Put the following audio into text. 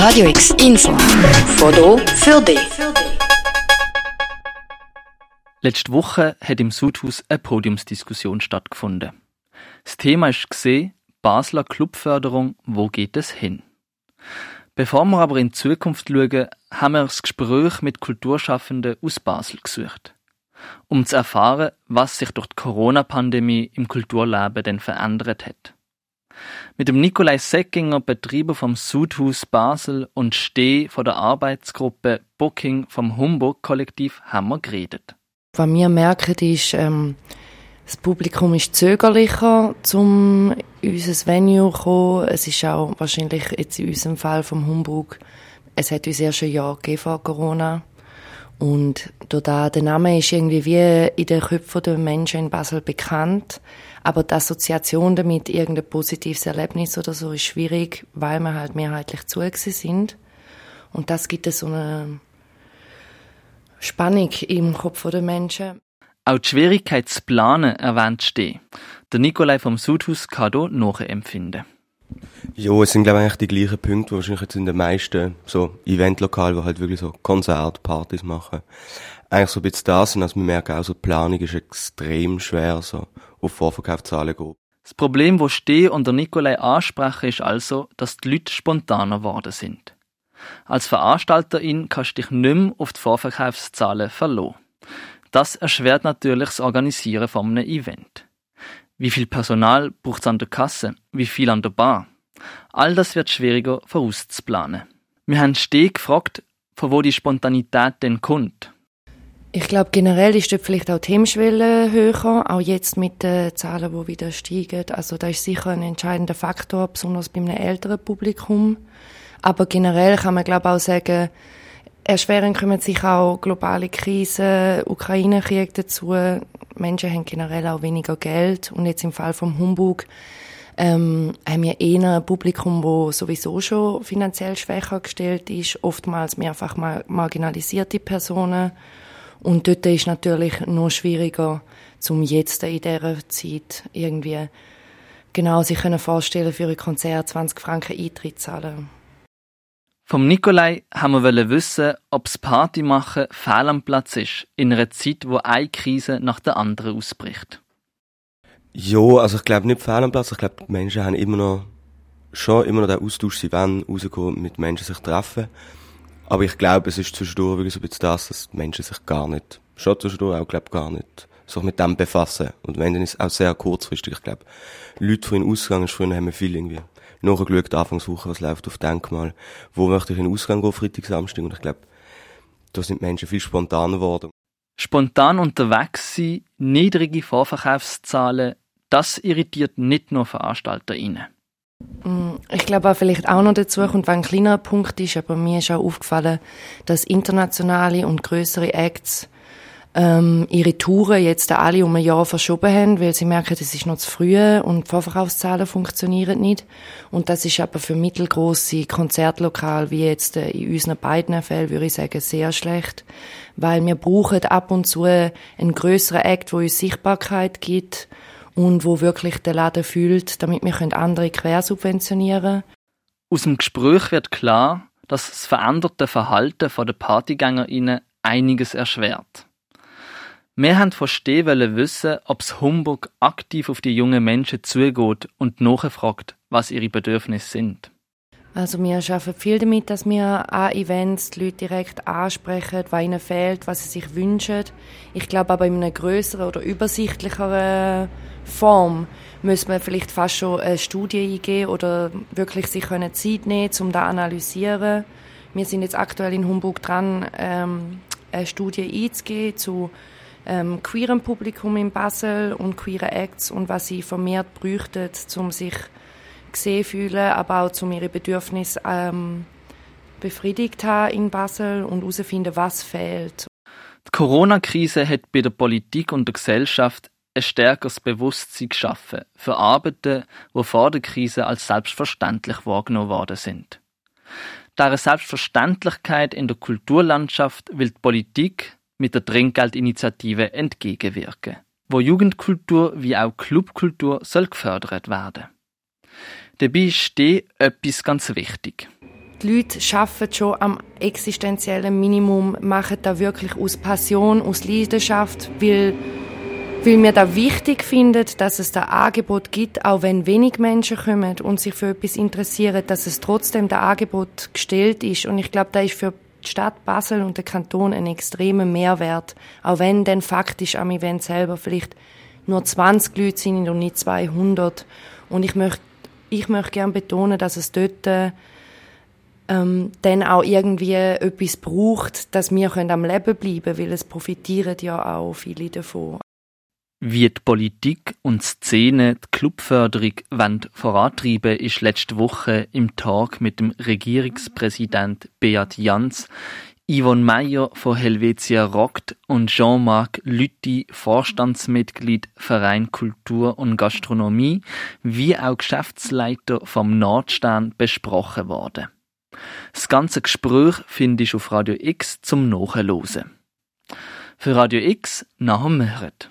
Radio X Info. Foto für dich. Letzte Woche hat im Sudhaus eine Podiumsdiskussion stattgefunden. Das Thema ist gesehen, Basler Clubförderung, wo geht es hin? Bevor wir aber in die Zukunft schauen, haben wir das Gespräch mit Kulturschaffenden aus Basel gesucht. Um zu erfahren, was sich durch die Corona-Pandemie im Kulturleben denn verändert hat. Mit dem Nikolai Seckinger, Betreiber vom Sudhaus Basel und Steh von der Arbeitsgruppe Booking vom Humboldt-Kollektiv haben wir geredet. Was wir merken, ist, ähm, das Publikum ist zögerlicher, um in unser Venue zu kommen. Es ist auch wahrscheinlich jetzt in unserem Fall vom Humbug, es hat uns erst ein Jahr gegeben vor Corona. Und da der Name ist irgendwie wie in den Köpfen der Menschen in Basel bekannt. Aber die Assoziation damit, irgendein positives Erlebnis oder so, ist schwierig, weil wir halt mehrheitlich zu sind. Und das gibt so eine Spannung im Kopf der Menschen. Auch die Schwierigkeit zu planen erwähnt stehen. Der Nikolai vom Sudhaus kann hier nachempfinden. Ja, es sind glaube ich eigentlich die gleichen Punkte, die wahrscheinlich jetzt in den meisten so Eventlokalen, die halt wirklich so Konzertpartys machen, eigentlich so ein bisschen da sind. Also wir merken auch so, die Planung ist extrem schwer, so auf Vorverkaufszahlen gehen. Das Problem, das Steh und der Nikolai ansprechen, ist also, dass die Leute spontaner geworden sind. Als Veranstalterin kannst du dich nicht mehr auf die Vorverkaufszahlen verlassen. Das erschwert natürlich das Organisieren von einem Event. Wie viel Personal braucht es an der Kasse? Wie viel an der Bar? All das wird schwieriger vorauszuplanen. Wir haben Steh gefragt, von wo die Spontanität denn kommt. Ich glaube, generell ist dort vielleicht auch die Hemmschwelle höher, auch jetzt mit den Zahlen, die wieder steigen. Also da ist sicher ein entscheidender Faktor, besonders bei einem älteren Publikum. Aber generell kann man, glaube auch sagen, erschweren kommen sich auch globale Krisen, Ukraine-Krieg dazu. Menschen haben generell auch weniger Geld. Und jetzt im Fall vom Humbug ähm, haben wir eher ein Publikum, das sowieso schon finanziell schwächer gestellt ist, oftmals mehrfach mal marginalisierte Personen. Und dort ist natürlich noch schwieriger, zum jetzt in dieser Zeit irgendwie genau sich vorstellen für ein Konzert 20 Franken Eintritt zahlen. Vom Nikolai haben wir wissen, ob das Partymachen fehl am Platz ist, in einer Zeit, wo eine Krise nach der anderen ausbricht. Ja, also ich glaube nicht fehl am Platz. Ich glaube, die Menschen haben immer noch, schon immer noch den Austausch, sie wollen rauskommen, mit Menschen sich treffen. Aber ich glaube, es ist zwischendurch wirklich so ein bisschen das, dass die Menschen sich gar nicht, schon zwischendurch auch, glaube gar nicht, sich mit dem befassen. Und wenn, dann ist es auch sehr kurzfristig. Ich glaube, Leute, die in den Ausgang ist, früher haben wir viel irgendwie nachgeschaut, Anfangswoche, was läuft auf Denkmal, wo möchte ich in den Ausgang gehen, Freitag, Samstag, und ich glaube, da sind Menschen viel spontaner geworden. Spontan unterwegs sein, niedrige Vorverkaufszahlen, das irritiert nicht nur VeranstalterInnen. Mm, ich glaube auch vielleicht auch noch dazu kommt, wenn ein kleinerer Punkt ist, aber mir ist auch aufgefallen, dass internationale und größere Acts ähm, ihre Touren jetzt alle um ein Jahr verschoben haben, weil sie merken, das ist noch zu früh und die Vorverkaufszahlen funktionieren nicht. Und das ist aber für mittelgroße Konzertlokale, wie jetzt äh, in unseren beiden Fällen, würde ich sagen, sehr schlecht. Weil wir brauchen ab und zu einen größeren Act, wo uns Sichtbarkeit gibt und wo wirklich der Laden fühlt, damit wir andere quersubventionieren können. Aus dem Gespräch wird klar, dass das veränderte Verhalten der PartygängerInnen einiges erschwert. Wir haben verstehen wollen wissen, ob es Humbug aktiv auf die jungen Menschen zugeht und nachfragt, was ihre Bedürfnisse sind. Also wir arbeiten viel damit, dass wir an Events die Leute direkt ansprechen, was ihnen fehlt, was sie sich wünschen. Ich glaube aber in einer größeren oder übersichtlicheren Form müssen wir vielleicht fast schon eine Studie eingehen oder wirklich sich eine Zeit nehmen, um da analysieren. Wir sind jetzt aktuell in Humbug dran, ähm, eine Studie einzugehen zu ähm, queeren Publikum in Basel und queeren Acts und was sie vermehrt bräuchten, um sich gesehen fühlen, aber auch um ihre Bedürfnisse ähm, befriedigt haben in Basel und herausfinden, was fehlt. Die Corona-Krise hat bei der Politik und der Gesellschaft ein stärkeres Bewusstsein geschaffen für Arbeiten, die vor der Krise als selbstverständlich wahrgenommen worden sind. Dieser Selbstverständlichkeit in der Kulturlandschaft will die Politik mit der Trinkgeldinitiative entgegenwirken, wo Jugendkultur wie auch Clubkultur soll gefördert werden. Dabei steht etwas ganz wichtig. die Leute arbeiten schon am existenziellen Minimum, machen da wirklich aus Passion, aus Leidenschaft, weil, weil wir da wichtig finden, dass es da Angebot gibt, auch wenn wenig Menschen kommen und sich für etwas interessieren, dass es trotzdem der Angebot gestellt ist. Und ich glaube, da ist für die Stadt Basel und der Kanton ein extremer Mehrwert, auch wenn dann faktisch am Event selber vielleicht nur 20 Leute sind und nicht 200. Und ich möchte, ich möchte gerne betonen, dass es dort ähm, dann auch irgendwie etwas braucht, dass wir können am Leben bleiben können, weil es profitieren ja auch viele davon. Wie die Politik und Szene die Clubförderung vorantreiben ist letzte Woche im Tag mit dem Regierungspräsident Beat Jans, Yvonne Meyer von Helvetia Rockt und Jean-Marc Lütti, Vorstandsmitglied Verein Kultur und Gastronomie, wie auch Geschäftsleiter vom Nordstern besprochen worden. Das ganze Gespräch findest du auf Radio X zum Nachhören. Für Radio X nach dem Mehret.